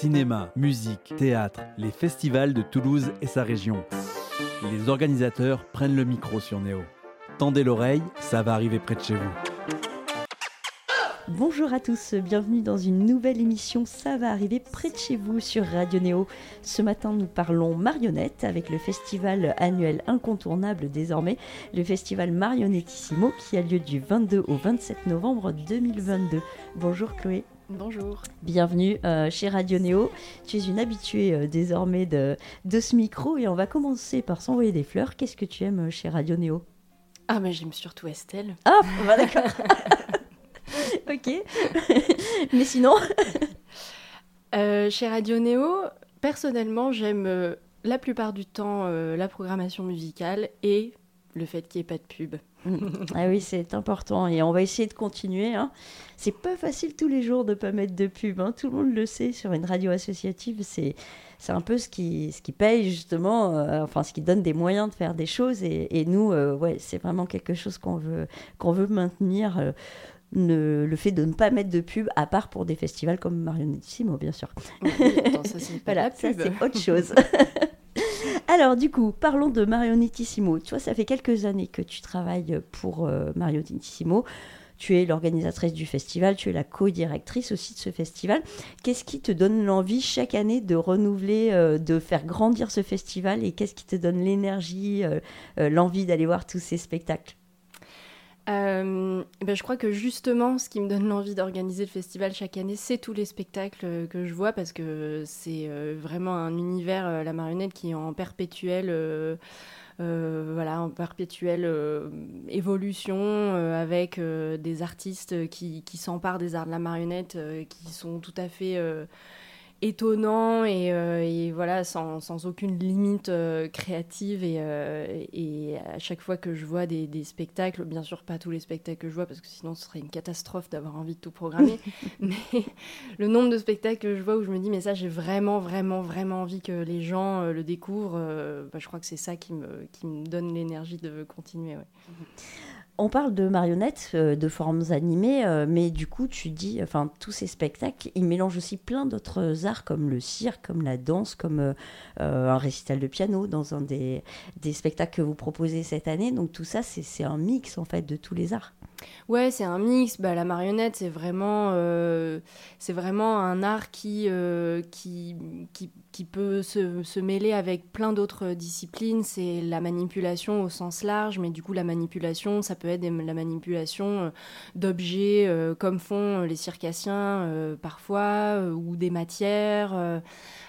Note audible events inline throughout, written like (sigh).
Cinéma, musique, théâtre, les festivals de Toulouse et sa région. Les organisateurs prennent le micro sur Néo. Tendez l'oreille, ça va arriver près de chez vous. Bonjour à tous, bienvenue dans une nouvelle émission Ça va arriver près de chez vous sur Radio Néo. Ce matin, nous parlons marionnettes avec le festival annuel incontournable désormais, le festival Marionettissimo qui a lieu du 22 au 27 novembre 2022. Bonjour Chloé. Bonjour. Bienvenue euh, chez Radio Néo. Tu es une habituée euh, désormais de, de ce micro et on va commencer par s'envoyer des fleurs. Qu'est-ce que tu aimes euh, chez Radio Néo? Ah, mais j'aime surtout Estelle. Ah, bah d'accord. (laughs) ok. (laughs) Mais sinon? Euh, chez Radio Néo, personnellement, j'aime la plupart du temps la programmation musicale et le fait qu'il n'y ait pas de pub. (laughs) Ah oui, c'est important et on va essayer de continuer. Hein. C'est pas facile tous les jours de pas mettre de pub. hein. Tout le monde le sait sur une radio associative. C'est c'est un peu ce qui ce qui paye justement, euh, enfin ce qui donne des moyens de faire des choses. Et, et nous, euh, ouais, c'est vraiment quelque chose qu'on veut qu'on veut maintenir. euh, ne- le fait de ne pas mettre de pub, à part pour des festivals comme Marionettissimo, bien sûr. Attends, ça, c'est (laughs) pas Voilà, la ça pub. c'est autre chose. (laughs) Alors du coup, parlons de Marionettissimo. Tu vois, ça fait quelques années que tu travailles pour euh, Marionettissimo. Tu es l'organisatrice du festival, tu es la co-directrice aussi de ce festival. Qu'est-ce qui te donne l'envie chaque année de renouveler, euh, de faire grandir ce festival et qu'est-ce qui te donne l'énergie, euh, l'envie d'aller voir tous ces spectacles? Euh, ben, je crois que justement, ce qui me donne l'envie d'organiser le festival chaque année, c'est tous les spectacles euh, que je vois parce que c'est euh, vraiment un univers, la marionnette, qui est en perpétuelle, voilà, en perpétuelle évolution avec des artistes qui, s'emparent des arts de la marionnette, qui sont tout à fait étonnants et, euh, et voilà, sans, sans aucune limite euh, créative. Et, euh, et à chaque fois que je vois des, des spectacles, bien sûr pas tous les spectacles que je vois parce que sinon ce serait une catastrophe d'avoir envie de tout programmer, (laughs) mais le nombre de spectacles que je vois où je me dis mais ça j'ai vraiment vraiment vraiment envie que les gens le découvrent, bah, je crois que c'est ça qui me, qui me donne l'énergie de continuer. ouais. On parle de marionnettes, euh, de formes animées, euh, mais du coup, tu dis, enfin, tous ces spectacles, ils mélangent aussi plein d'autres arts comme le cirque, comme la danse, comme euh, un récital de piano dans un des, des spectacles que vous proposez cette année. Donc tout ça, c'est un mix en fait de tous les arts. Ouais, c'est un mix. Bah, la marionnette, c'est vraiment, euh, c'est vraiment un art qui, euh, qui, qui, peut se, mêler avec plein d'autres disciplines. C'est la manipulation au sens large, mais du coup, la manipulation, ça peut être la manipulation euh, d'objets comme font les circassiens parfois, ou des matières.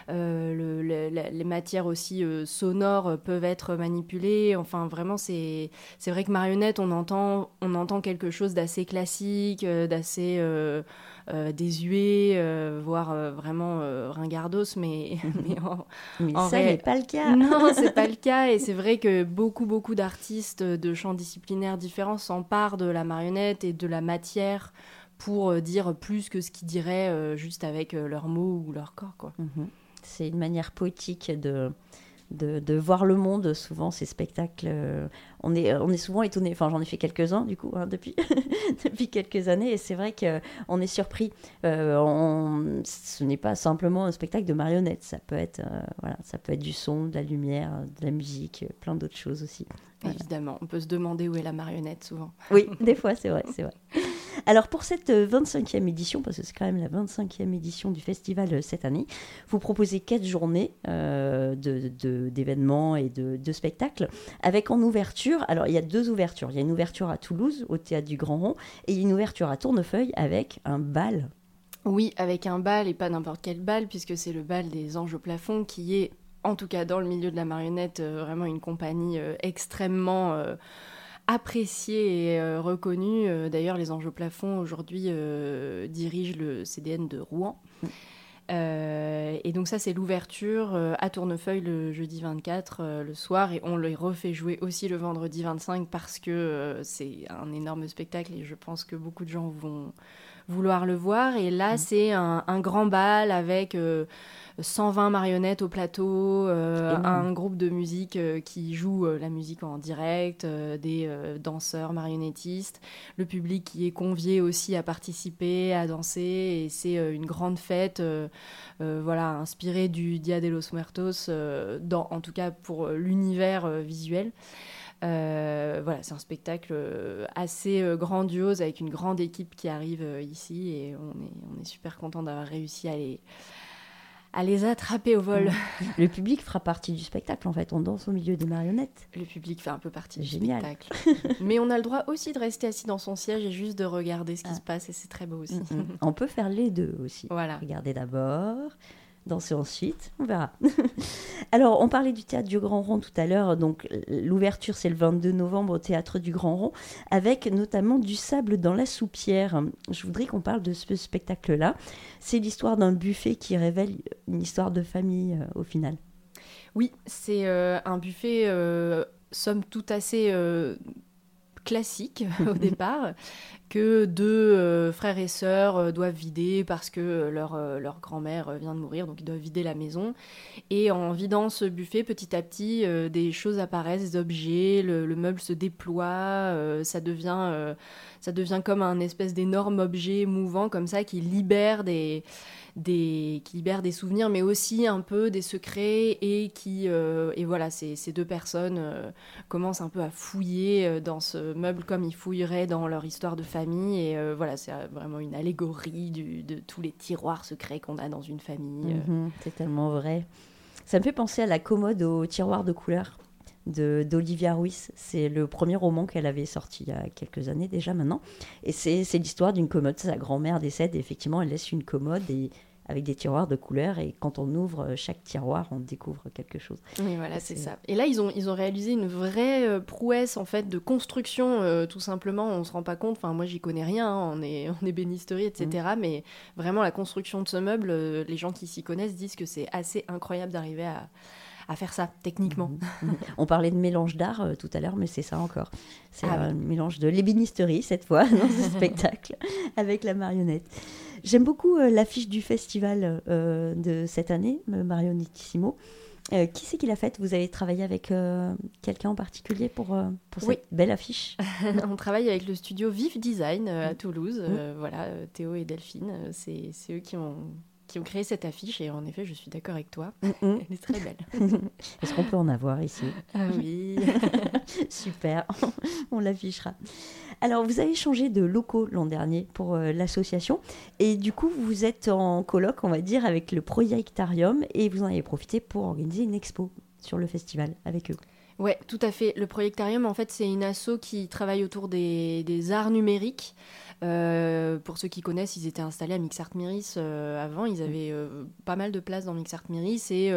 Euh, le- le- la- les matières aussi euh, sonores peuvent être manipulées. Enfin, vraiment, c'est vrai que marionnette, on entend, on entend quelque chose d'assez classique, euh, d'assez désuet, voire vraiment ringardos, mais, (laughs) mais en- Mais En ça vrai- n'est pas le cas. non, c'est pas le (laughs) cas. Et c'est vrai que beaucoup, beaucoup d'artistes de champs disciplinaires différents s'emparent de la marionnette et de la matière pour dire plus que ce qu'ils diraient juste avec leurs mots ou leur corps, quoi. Mhm. C'est une manière poétique de, voir le monde, souvent ces spectacles. Euh, on, est, on est souvent étonné, enfin j'en ai fait quelques-uns du coup, hein, depuis, (laughs) depuis quelques années, et c'est vrai qu'on est surpris. Euh, on- ce n'est pas simplement un spectacle de marionnettes, ça peut être, euh, voilà, ça peut être du son, de la lumière, de la musique, euh, plein d'autres choses aussi. Voilà. Évidemment, on peut se demander où est la marionnette souvent. (laughs) Oui, des fois, c'est vrai, c'est vrai. Alors pour cette euh, 25e édition, parce que c'est quand même la 25e édition du festival euh, cette année, vous proposez quatre journées euh, de- de- d'événements et de, de spectacles, avec en ouverture, alors il y a deux ouvertures. Il y a une ouverture à Toulouse, au Théâtre du Grand Rond, et une ouverture à Tournefeuille avec un bal. Oui, avec un bal et pas n'importe quel bal, puisque c'est le bal des anges au plafond qui est, en tout cas dans le milieu de la marionnette, euh, vraiment une compagnie euh, extrêmement euh, appréciée et reconnue. D'ailleurs, les anges au plafond aujourd'hui dirigent le CDN de Rouen. Euh, et donc ça, c'est l'ouverture euh, à Tournefeuille le jeudi 24 euh, le soir et on les refait jouer aussi le vendredi 25 parce que c'est un énorme spectacle et je pense que beaucoup de gens vont vouloir le voir. Et là, c'est un, un grand bal avec euh, 120 marionnettes au plateau, un groupe de musique qui joue la musique en direct, des danseurs marionnettistes, le public qui est convié aussi à participer, à danser, et c'est une grande fête, voilà, inspirée du Dia de los Muertos, dans, en tout cas pour l'univers visuel. Euh, voilà, c'est un spectacle euh, assez euh, grandiose avec une grande équipe qui arrive ici et on est, on est super content d'avoir réussi à les, à les attraper au vol. (laughs) Le public fera partie du spectacle en fait, on danse au milieu des marionnettes. Le public fait un peu partie du spectacle. (laughs) Mais on a le droit aussi de rester assis dans son siège et juste de regarder ce qui ah. se passe et c'est très beau aussi. Mm, mm. On peut faire les deux aussi. Voilà. Regardez d'abord, danser ensuite, on verra. (laughs) Alors, on parlait du théâtre du Grand Rond tout à l'heure, donc l'ouverture c'est le 22 novembre au théâtre du Grand Rond, avec notamment du sable dans la soupière. Je voudrais qu'on parle de ce spectacle-là. C'est l'histoire d'un buffet qui révèle une histoire de famille euh, au final. Oui, c'est euh, un buffet, euh, somme toute assez classique (laughs) au départ, que deux euh, frères et sœurs euh, doivent vider parce que euh, leur, grand-mère vient de mourir, donc ils doivent vider la maison. Et en vidant ce buffet, petit à petit, des choses apparaissent, des objets, le, le meuble se déploie, ça, devient, ça devient comme un espèce d'énorme objet mouvant comme ça qui libère des qui libère des souvenirs, mais aussi un peu des secrets et qui euh, et voilà, ces, ces deux personnes euh, commencent un peu à fouiller euh, dans ce meuble comme ils fouilleraient dans leur histoire de famille et voilà, c'est vraiment une allégorie de tous les tiroirs secrets qu'on a dans une famille. Mhm, c'est tellement vrai. Ça me fait penser à la commode aux tiroirs de couleur d'Olivia Ruiz. C'est le premier roman qu'elle avait sorti il y a quelques années déjà maintenant. Et c'est l'histoire d'une commode. Sa grand-mère décède et effectivement, elle laisse une commode et avec des tiroirs de couleurs et quand on ouvre euh, chaque tiroir, on découvre quelque chose. Oui, voilà, c'est ça. Et là, ils ont, ils ont réalisé une vraie euh, prouesse en fait de construction, euh, tout simplement. On se rend pas compte. Enfin, moi, j'y connais rien. Hein. On est, (laughs) on est bénisterie, etc. Mm. Mais vraiment, la construction de ce meuble, les gens qui s'y connaissent disent que c'est assez incroyable d'arriver à à faire ça techniquement. Mm-hmm. On parlait de mélange d'art tout à l'heure, mais c'est ça encore. C'est ah un mélange de l'ébénisterie cette fois (laughs) dans ce (laughs) spectacle avec la marionnette. J'aime beaucoup euh, l'affiche du festival euh, de cette année, Marionettissimo. Euh, qui c'est qui l'a faite? Vous avez travaillé avec quelqu'un en particulier pour, pour cette belle affiche? (laughs) On travaille avec le studio Vif Design à mm. Toulouse. Voilà, Théo et Delphine, c'est eux qui ont, qui ont créé cette affiche et en effet, je suis d'accord avec toi. Mm, Elle est très belle. (laughs) Est-ce qu'on peut en avoir ici Ah oui. (laughs) Super, (laughs) on l'affichera. Alors, vous avez changé de locaux l'an dernier pour euh, l'association et du coup, vous êtes en colloque, on va dire, avec le Projectarium et vous en avez profité pour organiser une expo sur le festival avec eux. Ouais, tout à fait. Le Projectarium, en fait, c'est une asso qui travaille autour des, des arts numériques. Euh, pour ceux qui connaissent, ils étaient installés à Mixart Miris euh, avant. Ils avaient euh, pas mal de place dans Mixart Miris. Et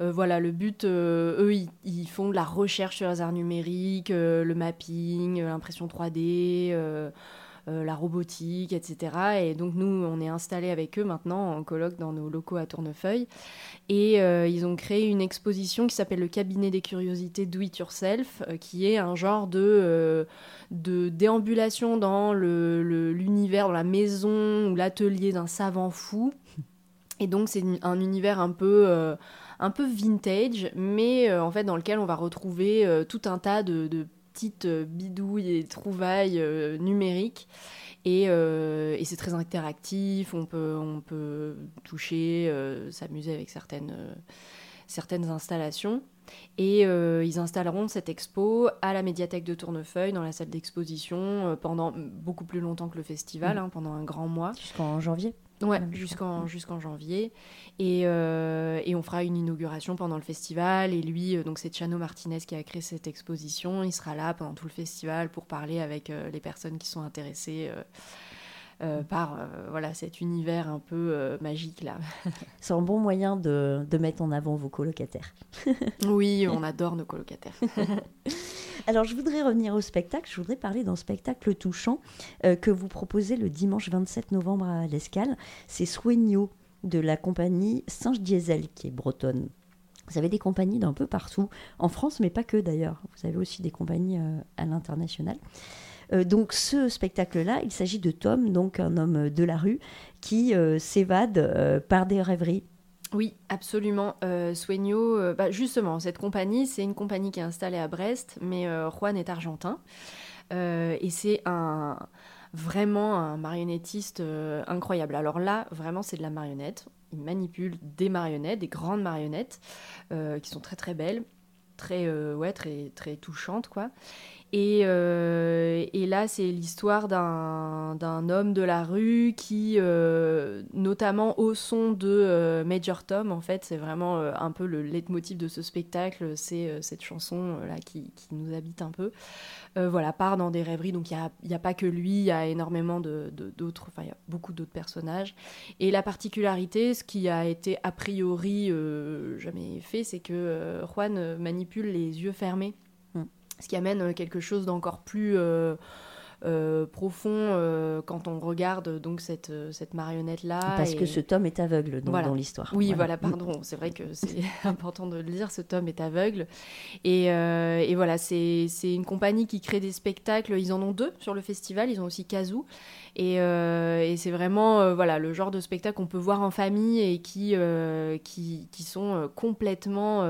voilà, le but, eux, ils, font de la recherche sur les arts numériques, le mapping, l'impression 3D. Euh, la robotique, etc. Et donc nous, on est installés avec eux maintenant en colloque dans nos locaux à Tournefeuille. Et euh, ils ont créé une exposition qui s'appelle le cabinet des curiosités Do It Yourself, euh, qui est un genre de, de déambulation dans l'univers, dans la maison ou l'atelier d'un savant fou. Et donc c'est un univers un peu un peu vintage, mais en fait dans lequel on va retrouver tout un tas de petites euh, bidouilles et trouvailles euh, numériques. Euh, et, c'est très interactif, on peut, on peut toucher, s'amuser avec certaines, certaines installations. Et ils installeront cette expo à la médiathèque de Tournefeuille, dans la salle d'exposition, pendant beaucoup plus longtemps que le festival, mmh. hein, pendant un grand mois. Jusqu'en janvier Ouais, jusqu'en jusqu'en janvier. Et, euh, et, on fera une inauguration pendant le festival. Et lui, euh, donc c'est Chano Martinez qui a créé cette exposition. Il sera là pendant tout le festival pour parler avec euh, les personnes qui sont intéressées par voilà cet univers un peu magique là. (laughs) c'est un bon moyen de, de mettre en avant vos colocataires. oui, (laughs) on adore nos colocataires. (laughs) Alors, je voudrais revenir au spectacle. Je voudrais parler d'un spectacle touchant euh, que vous proposez le dimanche 27 novembre à l'Escale. C'est Soigno de la compagnie Singe Diesel, qui est bretonne. Vous avez des compagnies d'un peu partout, en France, mais pas que d'ailleurs. Vous avez aussi des compagnies euh, à l'international. Euh, donc ce spectacle-là, il s'agit de Tom, donc un homme de la rue, qui s'évade par des rêveries Oui, absolument. Euh, Sueño, bah, justement, cette compagnie, c'est une compagnie qui est installée à Brest, mais Juan est argentin. et c'est un, vraiment un marionnettiste incroyable. Alors là, vraiment, c'est de la marionnette. Il manipule des marionnettes, des grandes marionnettes, qui sont très très belles très ouais très très touchante quoi euh, et, là, c'est l'histoire d'un homme de la rue qui, euh, notamment au son de euh, Major Tom, en fait, c'est vraiment un peu le leitmotiv de ce spectacle, c'est cette chanson là qui, nous habite un peu. voilà, part dans des rêveries, donc il n'y a, a, pas que lui, il y a énormément d'autres, enfin, il y a beaucoup d'autres personnages. Et la particularité, ce qui a été a priori jamais fait, c'est que Juan manipule les yeux fermés ce qui amène euh, quelque chose d'encore plus euh, euh, profond quand on regarde donc cette, cette marionnette là. Parce que ce tome est aveugle dans l'histoire. Oui, voilà, pardon. (laughs) C'est vrai que c'est (laughs) important de le dire. Ce tome est aveugle et, et voilà, c'est une compagnie qui crée des spectacles. Ils en ont deux sur le festival. Ils ont aussi Kazoo et, et c'est vraiment voilà le genre de spectacle qu'on peut voir en famille et qui qui, qui, sont complètement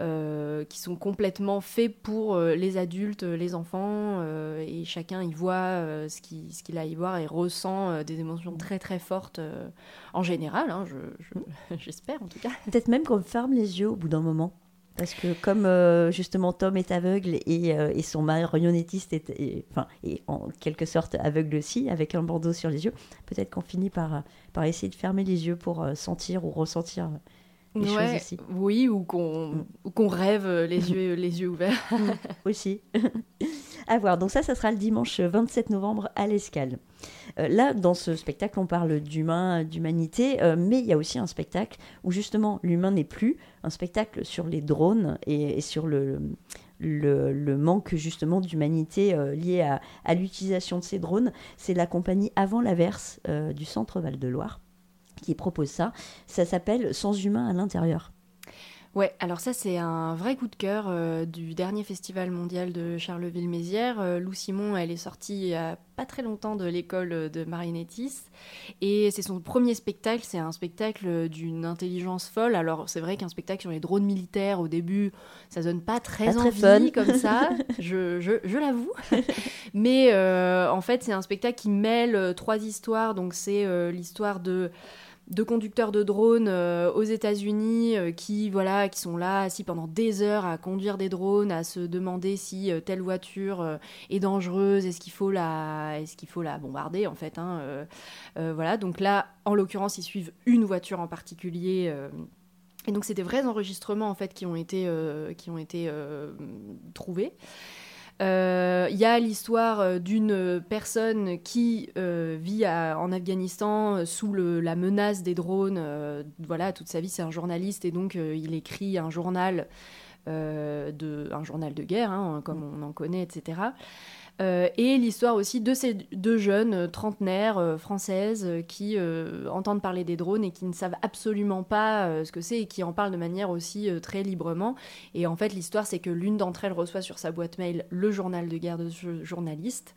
euh, qui sont complètement faits pour euh, les adultes, les enfants, euh, et chacun y voit ce qu'il a à y voir et ressent des émotions très très fortes en général, hein, (laughs) j'espère en tout cas. Peut-être même qu'on ferme les yeux au bout d'un moment. Parce que comme justement Tom est aveugle et, et son marionnettiste est, enfin, est en quelque sorte aveugle aussi, avec un bandeau sur les yeux, peut-être qu'on finit par, par essayer de fermer les yeux pour sentir ou ressentir oui, ou qu'on rêve les yeux, (laughs) les yeux ouverts. aussi. (laughs) à voir. Donc ça, ça sera le dimanche 27 novembre à l'Escale. Euh, là, dans ce spectacle, on parle d'humain, d'humanité, euh, mais il y a aussi un spectacle où justement l'humain n'est plus, un spectacle sur les drones et, sur le, le, manque justement d'humanité euh, lié à, à l'utilisation de ces drones. C'est la compagnie Avant l'Averse du Centre Val-de-Loire qui propose ça. Ça s'appelle Sans humain à l'intérieur. Ouais, alors ça c'est un vrai coup de cœur euh, du dernier festival mondial de Charleville-Mézières. Euh, Lou Simon, elle est sortie il y a pas très longtemps de l'école de marionnettistes et c'est son premier spectacle. C'est un spectacle d'une intelligence folle. Alors c'est vrai qu'un spectacle sur les drones militaires au début, ça donne pas très envie (laughs) comme ça, je, je, l'avoue. (laughs) Mais euh, en fait c'est un spectacle qui mêle trois histoires. Donc c'est l'histoire de de conducteurs de drones euh, aux États-Unis euh, qui voilà qui sont là assis pendant des heures à conduire des drones à se demander si euh, telle voiture est dangereuse est-ce qu'il faut la est-ce qu'il faut la bombarder en fait hein, voilà. Donc là en l'occurrence ils suivent une voiture en particulier et donc c'est des vrais enregistrements en fait qui ont été qui ont été trouvés il euh, y a l'histoire euh, d'une personne qui euh, vit en Afghanistan sous la menace des drones. voilà, toute sa vie, c'est un journaliste et donc il écrit un journal, de, un journal de guerre, hein, comme on en connaît, etc. Euh, et l'histoire aussi de ces deux jeunes euh, trentenaires euh, françaises qui entendent parler des drones et qui ne savent absolument pas ce que c'est et qui en parlent de manière aussi très librement. Et en fait, l'histoire, c'est que l'une d'entre elles reçoit sur sa boîte mail le journal de guerre de ce journaliste.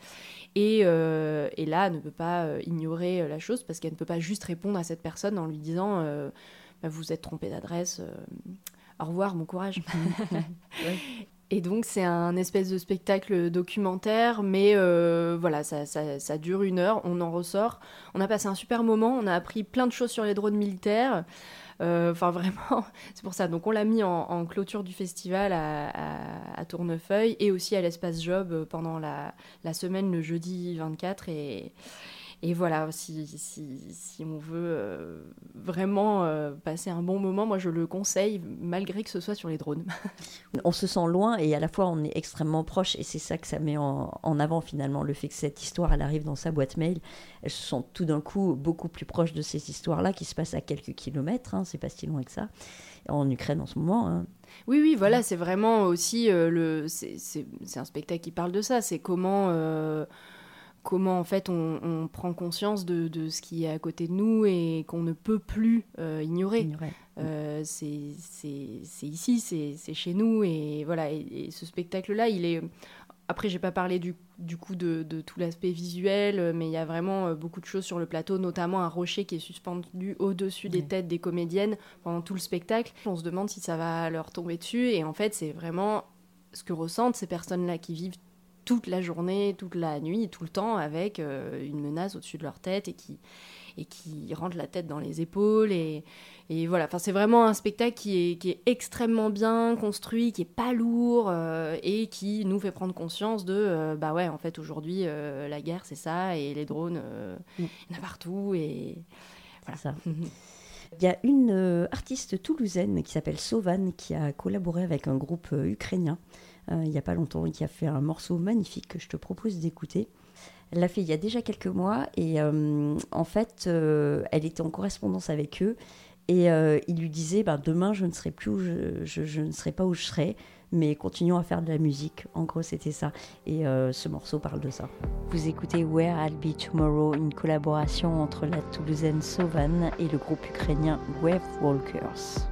Et, et là, ne peut pas ignorer la chose parce qu'elle ne peut pas juste répondre à cette personne en lui disant bah, Vous êtes trompé d'adresse au revoir, bon courage. (laughs) Et donc c'est un espèce de spectacle documentaire, mais euh, voilà, ça, ça, dure une heure, on en ressort. On a passé un super moment, on a appris plein de choses sur les drones militaires. Euh, enfin (laughs) vraiment, c'est pour ça. Donc on l'a mis en, clôture du festival à, Tournefeuille et aussi à l'espace Job pendant la, la, semaine le jeudi 24 et et voilà, si, si, on veut euh, vraiment euh, passer un bon moment, moi je le conseille, malgré que ce soit sur les drones. (laughs) on se sent loin et à la fois on est extrêmement proche, et c'est ça que ça met en, avant finalement, le fait que cette histoire, elle arrive dans sa boîte mail. Elles se sont tout d'un coup beaucoup plus proches de ces histoires-là qui se passent à quelques kilomètres, hein, c'est pas si loin que ça, en Ukraine en ce moment. Hein. Oui, oui, voilà, c'est vraiment aussi euh, le. C'est un spectacle qui parle de ça, c'est comment comment en fait on, prend conscience de, ce qui est à côté de nous et qu'on ne peut plus euh, ignorer. Euh, c'est ici, c'est chez nous et voilà. Et, ce spectacle-là, il est après, j'ai pas parlé du, du coup de, de tout l'aspect visuel, mais il y a vraiment beaucoup de choses sur le plateau, notamment un rocher qui est suspendu au-dessus des têtes des comédiennes pendant tout le spectacle. On se demande si ça va leur tomber dessus, et en fait, c'est vraiment ce que ressentent ces personnes-là qui vivent toute la journée, toute la nuit, tout le temps avec euh, une menace au-dessus de leur tête et qui, et qui rentrent la tête dans les épaules. Et, et voilà, enfin, c'est vraiment un spectacle qui est, qui est extrêmement bien construit, qui est pas lourd euh, et qui nous fait prendre conscience de euh, bah ouais, en fait, aujourd'hui, la guerre, c'est ça, et les drones, il y en a partout. Et voilà. Ça. (laughs) Il y a une artiste toulousaine qui s'appelle Sovan qui a collaboré avec un groupe ukrainien euh, il n'y a pas longtemps, qui a fait un morceau magnifique que je te propose d'écouter. Elle l'a fait il y a déjà quelques mois et euh, en fait, euh, elle était en correspondance avec eux et il lui disait ben, demain je ne serai plus où je, je, ne serai pas où je serai, mais continuons à faire de la musique. En gros, c'était ça. Et ce morceau parle de ça. Vous écoutez Where I'll Be Tomorrow, une collaboration entre la Toulousaine Sovan et le groupe ukrainien Wave Walkers.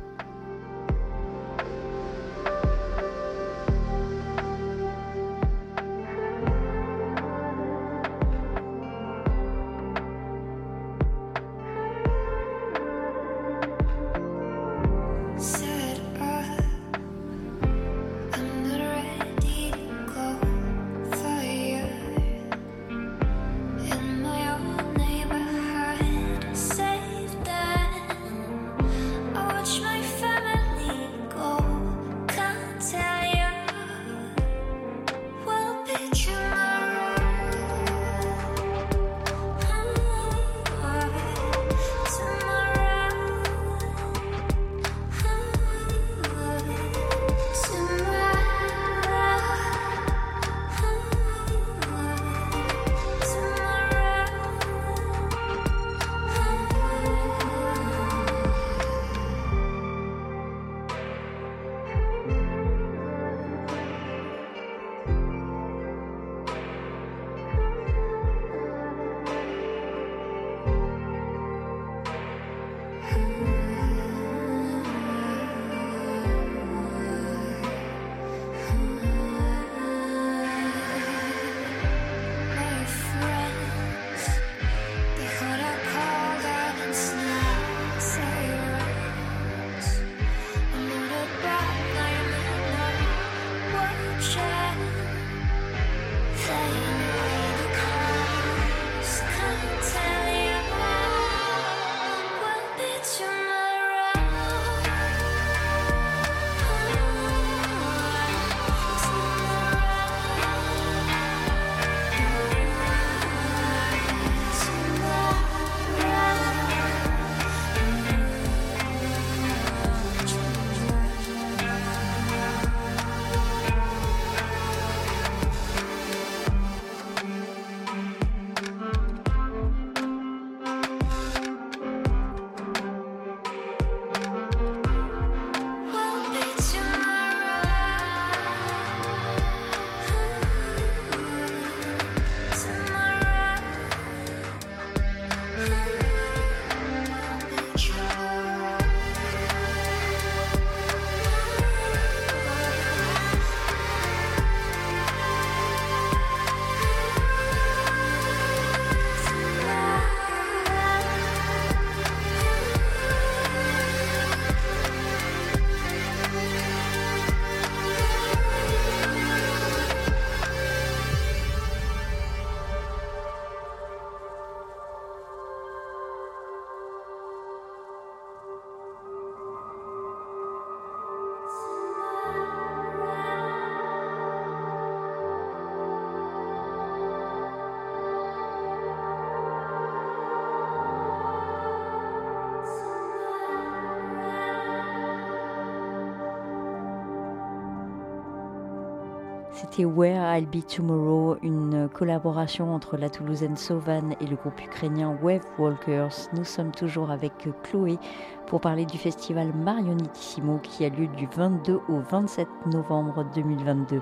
You. Where I'll Be Tomorrow, une collaboration entre la Toulousaine Sauvan et le groupe ukrainien Wave Walkers. Nous sommes toujours avec Chloé pour parler du festival Marionettissimo qui a lieu du 22 au 27 novembre 2022.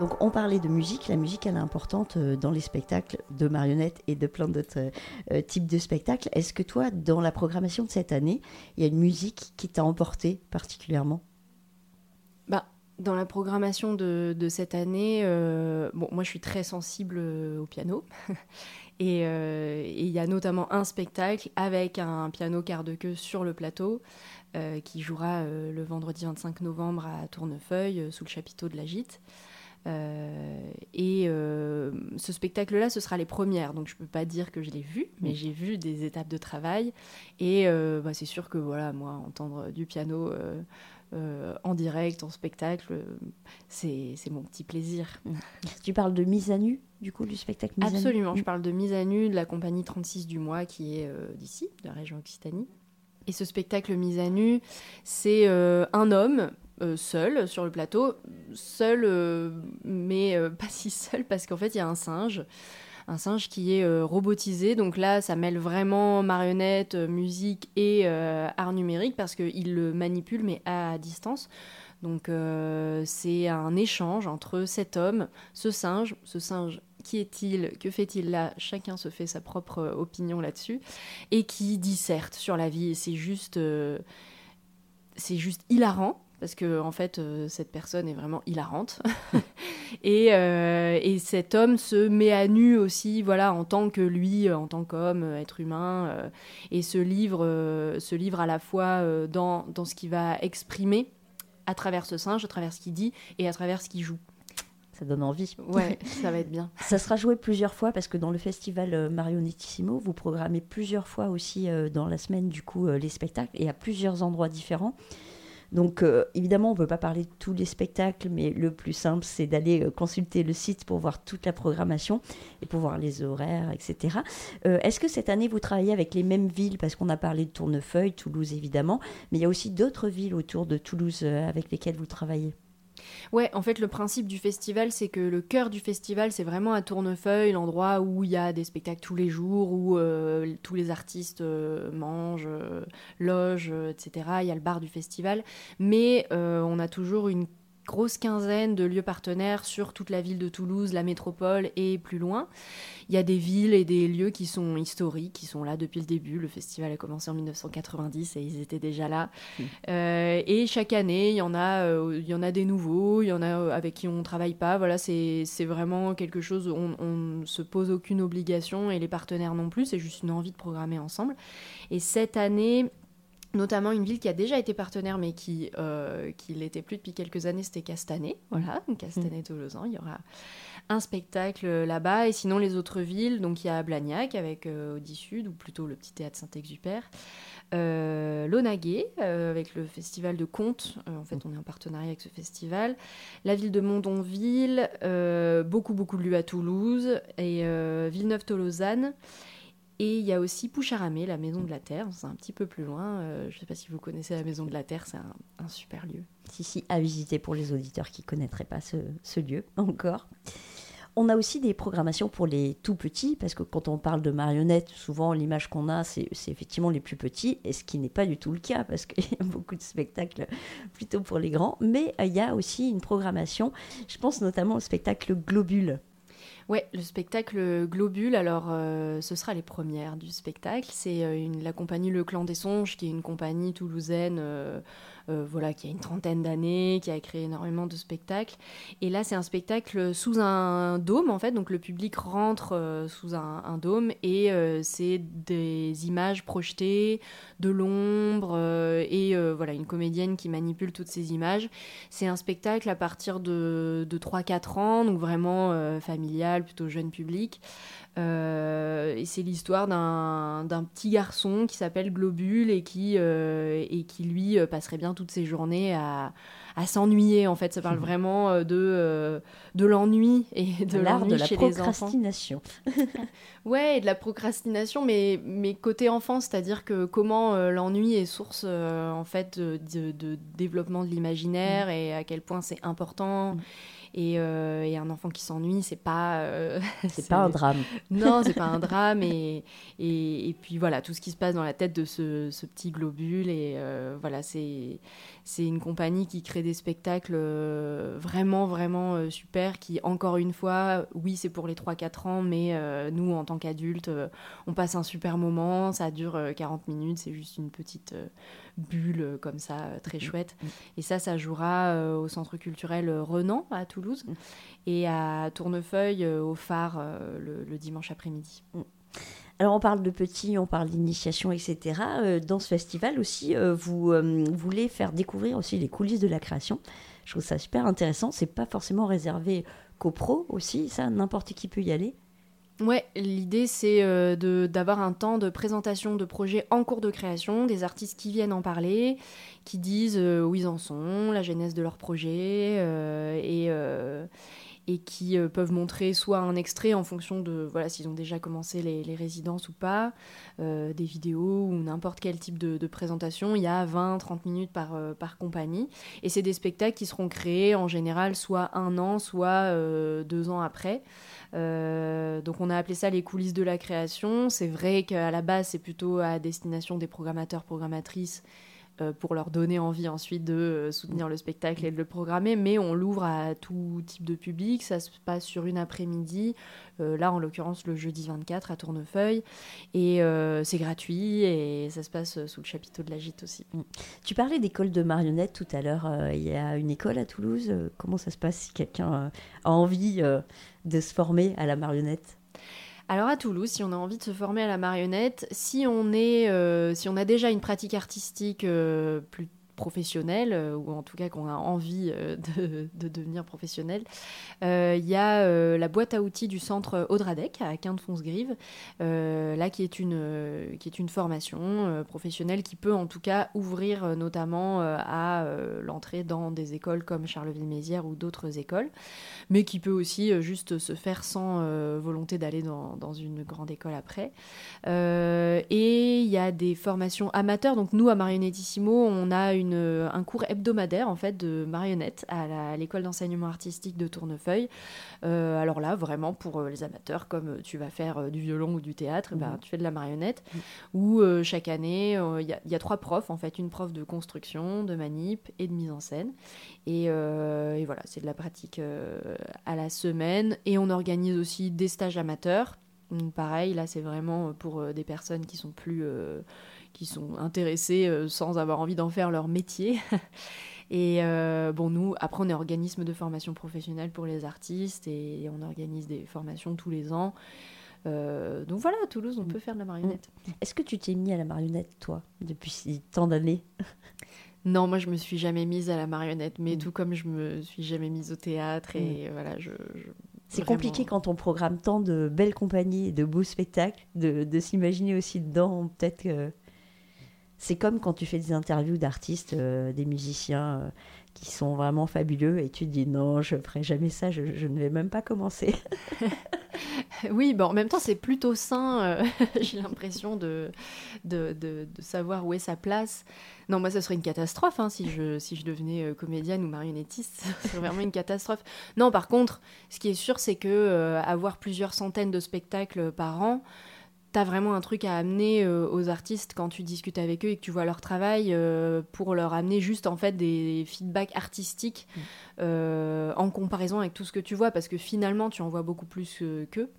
Donc on parlait de musique, la musique elle est importante euh, dans les spectacles de marionnettes et de plein d'autres euh, types de spectacles. Est-ce que toi, dans la programmation de cette année, il y a une musique qui t'a emporté particulièrement? Dans la programmation de, cette année, euh, bon, moi je suis très sensible euh, au piano. (laughs) Euh, et il y a notamment un spectacle avec un piano quart de queue sur le plateau qui jouera le vendredi 25 novembre à Tournefeuille sous le chapiteau de la Gîte. et ce spectacle-là, ce sera les premières, donc je ne peux pas dire que je l'ai vu, mais j'ai vu des étapes de travail. Et bah, c'est sûr que voilà, moi, entendre du piano euh, en direct, en spectacle, euh, c'est mon petit plaisir. Tu parles de mise à nu, du coup, du spectacle mise Absolument, à nu. je parle de mise à nu de la compagnie 36 du mois qui est euh, d'ici, de la région Occitanie. Et ce spectacle mise à nu, c'est un homme seul sur le plateau, seul, mais (laughs) pas si seul parce qu'en fait il y a un singe un singe qui est euh, robotisé. Donc là, ça mêle vraiment marionnette, euh, musique et euh, art numérique parce qu'il le manipule mais à distance. Donc c'est un échange entre cet homme, ce singe, ce singe qui est-il, que fait-il là? Chacun se fait sa propre opinion là-dessus et qui disserte sur la vie. c'est juste, c'est juste hilarant parce que en fait euh, cette personne est vraiment hilarante (laughs) et, euh, et, cet homme se met à nu aussi voilà en tant que lui en tant qu'homme être humain euh, et se livre se livre à la fois dans, dans ce qu'il va exprimer à travers ce singe à travers ce qu'il dit et à travers ce qu'il joue ça donne envie. Ouais, (laughs) ça va être bien. Ça sera joué plusieurs fois parce que dans le festival Marionettissimo, vous programmez plusieurs fois aussi dans la semaine du coup les spectacles et à plusieurs endroits différents. Donc euh, évidemment, on ne peut pas parler de tous les spectacles, mais le plus simple, c'est d'aller euh, consulter le site pour voir toute la programmation et pour voir les horaires, etc. Euh, est-ce que cette année, vous travaillez avec les mêmes villes? Parce qu'on a parlé de Tournefeuille, Toulouse évidemment, mais il y a aussi d'autres villes autour de Toulouse avec lesquelles vous travaillez. Ouais, en fait, le principe du festival, c'est que le cœur du festival, c'est vraiment à Tournefeuille, l'endroit où il y a des spectacles tous les jours, où euh, tous les artistes euh, mangent, euh, logent, etc. Il y a le bar du festival. Mais on a toujours une grosse quinzaine de lieux partenaires sur toute la ville de Toulouse, la métropole et plus loin. Il y a des villes et des lieux qui sont historiques, qui sont là depuis le début. Le festival a commencé en 1990 et ils étaient déjà là. Mmh. Euh, et chaque année, il y en a, euh, il y en a des nouveaux, il y en a euh, avec qui on ne travaille pas. Voilà, c'est vraiment quelque chose, on ne se pose aucune obligation et les partenaires non plus. C'est juste une envie de programmer ensemble. Et cette année, notamment une ville qui a déjà été partenaire mais qui euh, qui l'était plus depuis quelques années, c'était Castanet. Voilà, Castanet-Tolosan, il y aura un spectacle là-bas et sinon les autres villes, donc il y a Blagnac avec euh, Audi Sud ou plutôt le petit théâtre Saint-Exupère. Euh, Lonaguet euh, avec le festival de contes. en fait, on est en partenariat avec ce festival. La ville de Mondonville, beaucoup beaucoup de lieux à Toulouse et Villeneuve-Tolosane. Et il y a aussi Poucharamé, la Maison de la Terre, c'est un petit peu plus loin. Euh, je ne sais pas si vous connaissez la Maison de la Terre, c'est un, super lieu. Si, si, à visiter pour les auditeurs qui ne connaîtraient pas ce, ce, lieu encore. On a aussi des programmations pour les tout petits, parce que quand on parle de marionnettes, souvent l'image qu'on a, c'est effectivement les plus petits, et ce qui n'est pas du tout le cas, parce qu'il y a beaucoup de spectacles plutôt pour les grands. Mais euh, il y a aussi une programmation, je pense notamment au spectacle Globule. Ouais, le spectacle Globule, alors euh, ce sera les premières du spectacle. C'est euh, la compagnie Le Clan des Songes, qui est une compagnie toulousaine euh, voilà, qui a une trentaine d'années, qui a créé énormément de spectacles. Et là, c'est un spectacle sous un dôme, en fait. Donc, le public rentre euh, sous un, dôme et euh, c'est des images projetées, de l'ombre et voilà, une comédienne qui manipule toutes ces images. C'est un spectacle à partir de, de 3-4 ans, donc vraiment familial, plutôt jeune public. Euh, et c'est l'histoire d'un petit garçon qui s'appelle Globule et qui, euh, et qui lui euh, passerait bien toutes ses journées à, à s'ennuyer. En fait, ça parle vraiment de, de l'ennui et de l'art de la procrastination. (laughs) ouais, et de la procrastination, mais, mais côté enfant, c'est-à-dire que comment l'ennui est source en fait de, de, développement de l'imaginaire mm. et à quel point c'est important. Mm Et, un enfant qui s'ennuie, c'est pas. (laughs) c'est pas un drame. Non, c'est pas un (laughs) drame. Et, et, puis voilà, tout ce qui se passe dans la tête de ce, ce petit globule. Et voilà, c'est c'est une compagnie qui crée des spectacles euh, vraiment, vraiment euh, super, qui, encore une fois, oui, c'est pour les 3-4 ans, mais euh, nous, en tant qu'adultes, on passe un super moment, ça dure 40 minutes, c'est juste une petite bulle comme ça, très mm. chouette. Mm. Et ça, ça jouera au Centre culturel Renan, à Toulouse, mm. et à Tournefeuille, au phare, le, dimanche après-midi. Alors on parle de petits, on parle d'initiation, etc. Euh, dans ce festival aussi, euh, vous euh, voulez faire découvrir aussi les coulisses de la création. Je trouve ça super intéressant. C'est pas forcément réservé qu'aux pros aussi, ça, n'importe qui peut y aller. Ouais, l'idée c'est d'avoir un temps de présentation de projets en cours de création, des artistes qui viennent en parler, qui disent où ils en sont, la genèse de leur projet et et qui euh, peuvent montrer soit un extrait en fonction de voilà s'ils ont déjà commencé les, résidences ou pas, euh, des vidéos ou n'importe quel type de, présentation. Il y a 20-30 minutes par, euh, par compagnie. Et c'est des spectacles qui seront créés en général soit un an, soit deux ans après. donc on a appelé ça les coulisses de la création. C'est vrai qu'à la base c'est plutôt à destination des programmateurs, programmatrices pour leur donner envie ensuite de euh, soutenir le spectacle et de le programmer, mais on l'ouvre à tout type de public, ça se passe sur une après-midi, euh, là en l'occurrence le jeudi 24 à Tournefeuille, et c'est gratuit et ça se passe sous le chapiteau de la gîte aussi. Mm. Tu parlais d'école de marionnettes tout à l'heure, il y a une école à Toulouse, comment ça se passe si quelqu'un a envie de se former à la marionnette? Alors à Toulouse, si on a envie de se former à la marionnette, si on, est, euh, si on a déjà une pratique artistique euh, plus professionnel, euh, ou en tout cas qu'on a envie euh, de, devenir professionnel, euh, il y a la boîte à outils du centre Audradec à Quinte-Fonce-Grive, là qui est une, qui est une formation professionnelle qui peut en tout cas ouvrir notamment à l'entrée dans des écoles comme Charleville-Mézières ou d'autres écoles, mais qui peut aussi juste se faire sans volonté d'aller dans, dans, une grande école après. et il y a des formations amateurs, donc nous à Marionnettissimo, on a une un cours hebdomadaire en fait de marionnettes à l'école d'enseignement artistique de Tournefeuille. Euh, alors là, vraiment pour euh, les amateurs, comme tu vas faire euh, du violon ou du théâtre, ben, tu fais de la marionnette. Où chaque année, il y, a trois profs en fait, une prof de construction, de manip et de mise en scène. Et, et voilà, c'est de la pratique à la semaine. Et on organise aussi des stages amateurs. Pareil, là c'est vraiment pour des personnes qui sont plus qui sont intéressés euh, sans avoir envie d'en faire leur métier. (laughs) et euh, bon, nous, après, on est organisme de formation professionnelle pour les artistes et on organise des formations tous les ans. Euh, donc voilà, à Toulouse, on mm. peut faire de la marionnette. Mm. Est-ce que tu t'es mis à la marionnette, toi, depuis tant d'années? (laughs) Non, moi je me suis jamais mise à la marionnette, mais mm. tout comme je me suis jamais mise au théâtre et voilà, je. C'est compliqué quand on programme tant de belles compagnies et de beaux spectacles, de, de s'imaginer aussi dedans, peut-être que c'est comme quand tu fais des interviews d'artistes, euh, des musiciens euh, qui sont vraiment fabuleux et tu te dis non, je ferai jamais ça, je, ne vais même pas commencer. (laughs) oui, bon, en même temps, c'est plutôt sain, euh, (laughs) j'ai l'impression de de, de, savoir où est sa place. Non, moi, ça serait une catastrophe hein, si, je, si je devenais comédienne ou marionnettiste. (laughs) Ce serait vraiment une catastrophe. Non, par contre, ce qui est sûr, c'est que avoir plusieurs centaines de spectacles par an, tu vraiment un truc à amener euh, aux artistes quand tu discutes avec eux et que tu vois leur travail euh, pour leur amener juste en fait des feedbacks artistiques mm. euh, en comparaison avec tout ce que tu vois parce que finalement tu en vois beaucoup plus qu'eux.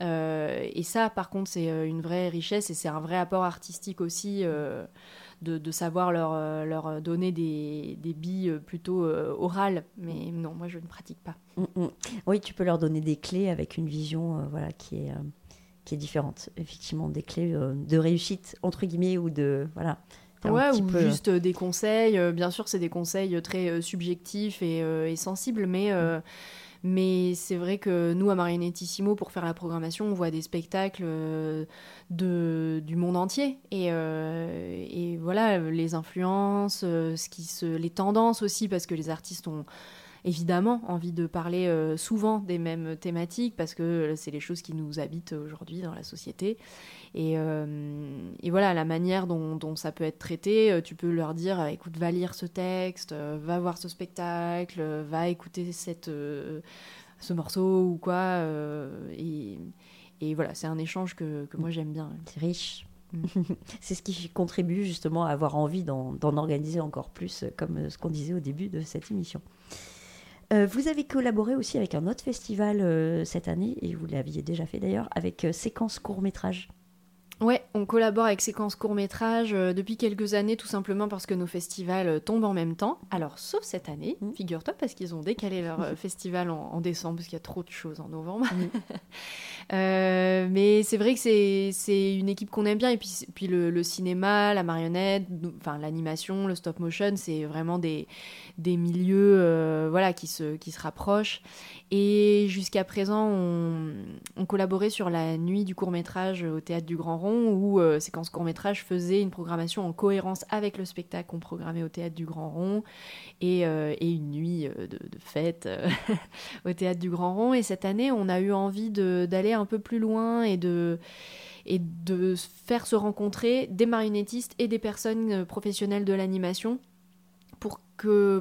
et ça, par contre, c'est une vraie richesse et c'est un vrai apport artistique aussi de, savoir leur, leur donner des, des billes plutôt orales. Mais non, moi, je ne pratique pas. Mm, mm. Oui, tu peux leur donner des clés avec une vision voilà, qui est qui est différente, effectivement, des clés euh, de réussite, entre guillemets, ou de... Voilà. Ouais, ou juste euh, des conseils. Euh, bien sûr, c'est des conseils très subjectifs et, sensibles, mais, mais c'est vrai que nous, à Marionettissimo, pour faire la programmation, on voit des spectacles de, du monde entier. Et, et voilà, les influences, ce qui se, les tendances aussi, parce que les artistes ont évidemment envie de parler euh, souvent des mêmes thématiques parce que c'est les choses qui nous habitent aujourd'hui dans la société. Et, euh, et voilà, la manière dont, dont, ça peut être traité, tu peux leur dire, écoute, va lire ce texte, va voir ce spectacle, va écouter cette, ce morceau ou quoi. et, et voilà, c'est un échange que, que moi j'aime bien. C'est riche. Mm. (laughs) c'est ce qui contribue justement à avoir envie d'en organiser encore plus, comme ce qu'on disait au début de cette émission. Euh, vous avez collaboré aussi avec un autre festival euh, cette année, et vous l'aviez déjà fait d'ailleurs, avec euh, Séquence Court Métrage. Ouais, on collabore avec Séquence Court Métrage depuis quelques années, tout simplement parce que nos festivals tombent en même temps. Alors, sauf cette année, mmh. figure-toi, parce qu'ils ont décalé leur (laughs) festival en, décembre, parce qu'il y a trop de choses en novembre. Mmh. (laughs) mais c'est vrai que c'est une équipe qu'on aime bien, et puis, puis le, cinéma, la marionnette, enfin l'animation, le stop motion, c'est vraiment des, des milieux euh, voilà, qui, se, qui se rapprochent. Et jusqu'à présent, on, collaborait sur la nuit du court-métrage au Théâtre du Grand Rond, où euh, Séquence Court-métrage faisait une programmation en cohérence avec le spectacle qu'on programmait au Théâtre du Grand Rond, et, euh, une nuit de, de fête (laughs) au Théâtre du Grand Rond. Et cette année, on a eu envie d'aller un peu plus loin et de et de faire se rencontrer des marionnettistes et des personnes professionnelles de l'animation pour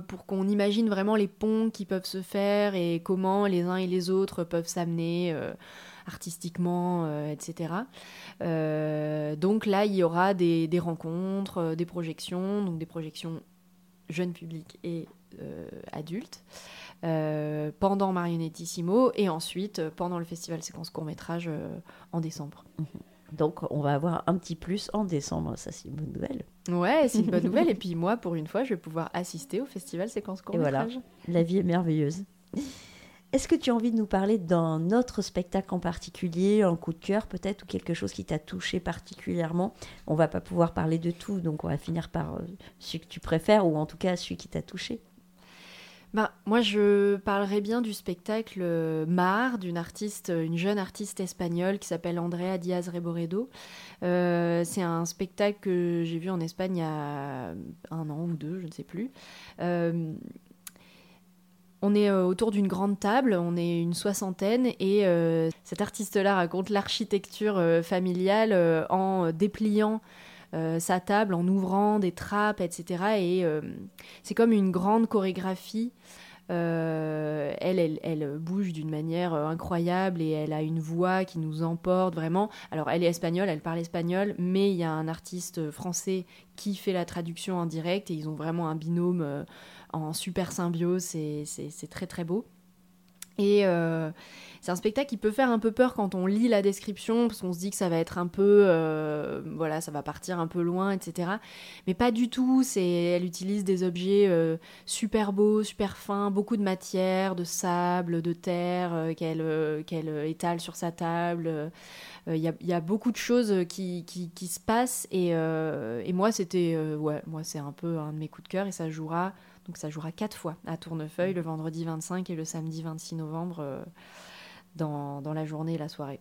pour qu'on imagine vraiment les ponts qui peuvent se faire et comment les uns et les autres peuvent s'amener euh, artistiquement, euh, etc. Euh, donc là, il y aura des, des rencontres, des projections, donc des projections jeunes publics et adultes. pendant Marionettissimo et ensuite pendant le festival séquence court métrage en décembre. Mhm. Donc on va avoir un petit plus en décembre, ça c'est une bonne nouvelle. Ouais, c'est une bonne (laughs) nouvelle. Et puis moi, pour une fois, je vais pouvoir assister au festival séquence court voilà, la vie est merveilleuse. Est-ce que tu as envie de nous parler d'un autre spectacle en particulier, un coup de cœur peut-être, ou quelque chose qui t'a touché particulièrement? On va pas pouvoir parler de tout, donc on va finir par euh, celui que tu préfères, ou en tout cas celui qui t'a touché. Bah, moi, je parlerai bien du spectacle euh, Mar, d'une artiste, euh, une jeune artiste espagnole qui s'appelle Andrea Diaz Reboredo. C'est un spectacle que j'ai vu en Espagne il y a un an ou deux, je ne sais plus. On est autour d'une grande table, on est une soixantaine, et cet artiste-là raconte l'architecture familiale en dépliant euh, sa table en ouvrant des trappes, etc. Et euh, c'est comme une grande chorégraphie. Euh, elle, elle, elle, bouge d'une manière incroyable et elle a une voix qui nous emporte vraiment. Alors, elle est espagnole, elle parle espagnol, mais il y a un artiste français qui fait la traduction en direct et ils ont vraiment un binôme en super symbiose. C'est très très beau. Et, c'est un spectacle qui peut faire un peu peur quand on lit la description, parce qu'on se dit que ça va être un peu, euh, voilà, ça va partir un peu loin, etc. Mais pas du tout. Elle utilise des objets euh, super beaux, super fins, beaucoup de matière, de sable, de terre euh, qu'elle qu'elle étale sur sa table. Il y, a beaucoup de choses qui, qui, se passent et, moi c'était moi c'est un peu un de mes coups de cœur et ça jouera donc ça jouera quatre fois à Tournefeuille le vendredi 25 et le samedi 26 novembre dans, dans la journée et la soirée.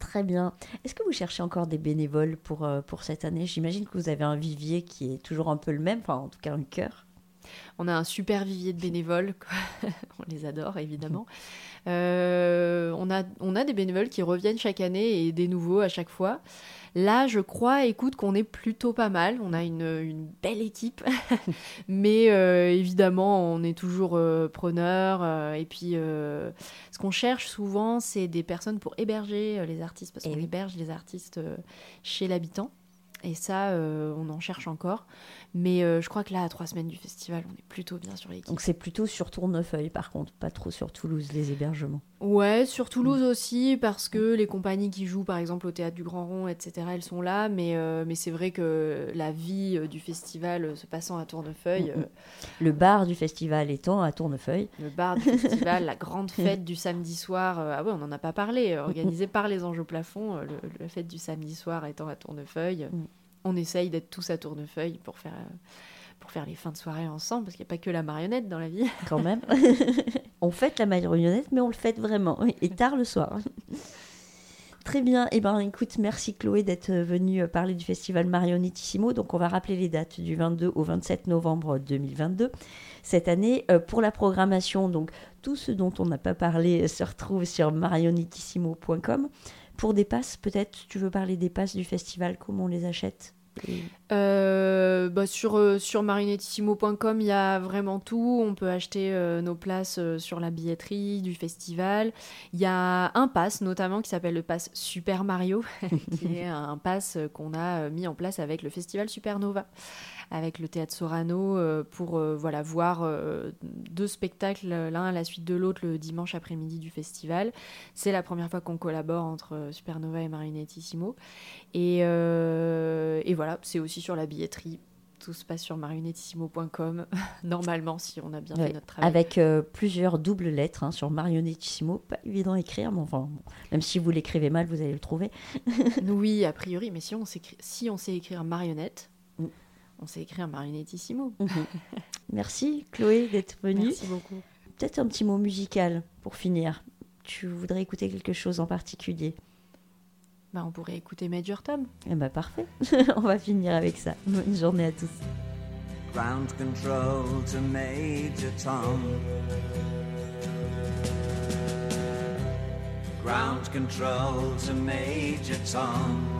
Très bien. Est-ce que vous cherchez encore des bénévoles pour, euh, pour cette année? J'imagine que vous avez un vivier qui est toujours un peu le même, enfin en tout cas un cœur. On a un super vivier de bénévoles, (laughs) on les adore évidemment. Euh, on, a, on a des bénévoles qui reviennent chaque année et des nouveaux à chaque fois. Là, je crois, écoute, qu'on est plutôt pas mal. On a une, belle équipe. (laughs) Mais euh, évidemment, on est toujours euh, preneur. Euh, et puis, ce qu'on cherche souvent, c'est des personnes pour héberger les artistes, parce qu'on héberge les artistes chez l'habitant. Et ça, on en cherche encore. Mais euh, je crois que là, à trois semaines du festival, on est plutôt bien sur l'équipe. Donc c'est plutôt sur Tournefeuille, par contre, pas trop sur Toulouse, les hébergements. Ouais, sur Toulouse aussi, parce que les compagnies qui jouent, par exemple, au Théâtre du Grand Rond, etc., elles sont là. Mais, euh, mais c'est vrai que la vie euh, du festival se passant à Tournefeuille... Mm, mm. Le bar du festival étant à Tournefeuille. Le bar du festival, la (laughs) grande fête du samedi soir. ah ouais, on n'en a pas parlé. organisée par les Anges au plafond, la fête du samedi soir étant à Tournefeuille. Mm on essaye d'être tous à tournefeuille pour faire, euh, pour faire les fins de soirée ensemble, parce qu'il n'y a pas que la marionnette dans la vie. (laughs) Quand même. (laughs) on fête la marionnette, mais on le fête vraiment, et tard le soir. (laughs) Très bien. Eh ben, écoute, merci Chloé d'être venue euh, parler du festival Marionettissimo. Donc, on va rappeler les dates du 22 au 27 novembre 2022. Cette année, euh, pour la programmation, donc tout ce dont on n'a pas parlé se retrouve sur marionettissimo.com. pour des passes, peut-être, tu veux parler des passes du festival, comment on les achète euh, bah sur, euh, sur marinettissimo.com, il y a vraiment tout. On peut acheter euh, nos places sur la billetterie du festival. Il y a un pass notamment qui s'appelle le pass Super Mario, (laughs) qui est un pass qu'on a mis en place avec le festival Supernova avec le théâtre Sorano euh, pour euh, voilà, voir euh, deux spectacles l'un à la suite de l'autre le dimanche après-midi du festival. C'est la première fois qu'on collabore entre Supernova et Marionettissimo. Et, et voilà, c'est aussi sur la billetterie tout se passe sur marionettissimo.com, (laughs) normalement, si on a bien fait notre travail. Avec plusieurs doubles lettres hein, sur marionettissimo, pas évident à écrire, mais enfin, même si vous l'écrivez mal, vous allez le trouver. (laughs) oui, a priori, mais si on, si on sait écrire marionnette, on s'est écrit un marionettissimo. Mhm. (laughs) Merci Chloé d'être venue. Merci beaucoup. Peut-être un petit mot musical pour finir. Tu voudrais écouter quelque chose en particulier? Bah, On pourrait écouter Major Tom. Eh bah, parfait. (laughs) on va finir avec ça. Bonne journée à tous. Ground control to Major Tom. Ground control to Major Tom.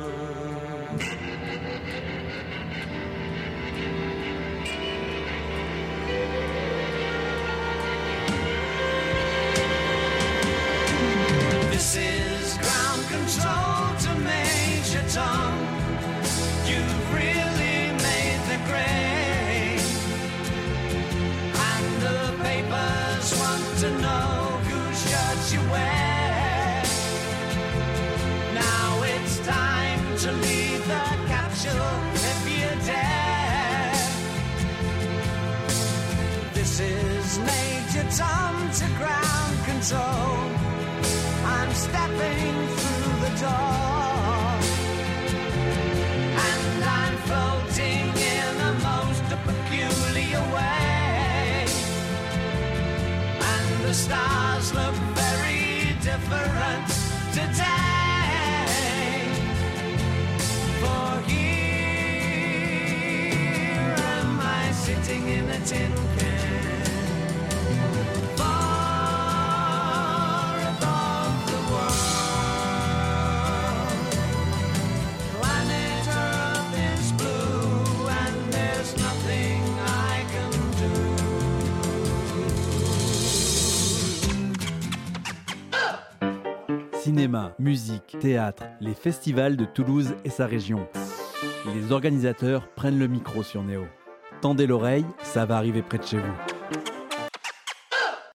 to leave the capsule if you dare. This is Major Tom to ground control. I'm stepping through the door. And I'm floating in the most peculiar way. And the stars look very different today. Cinéma, musique, théâtre, les festivals de Toulouse et sa région. Les organisateurs prennent le micro sur Néo. Tendez l'oreille, ça va arriver près de chez vous.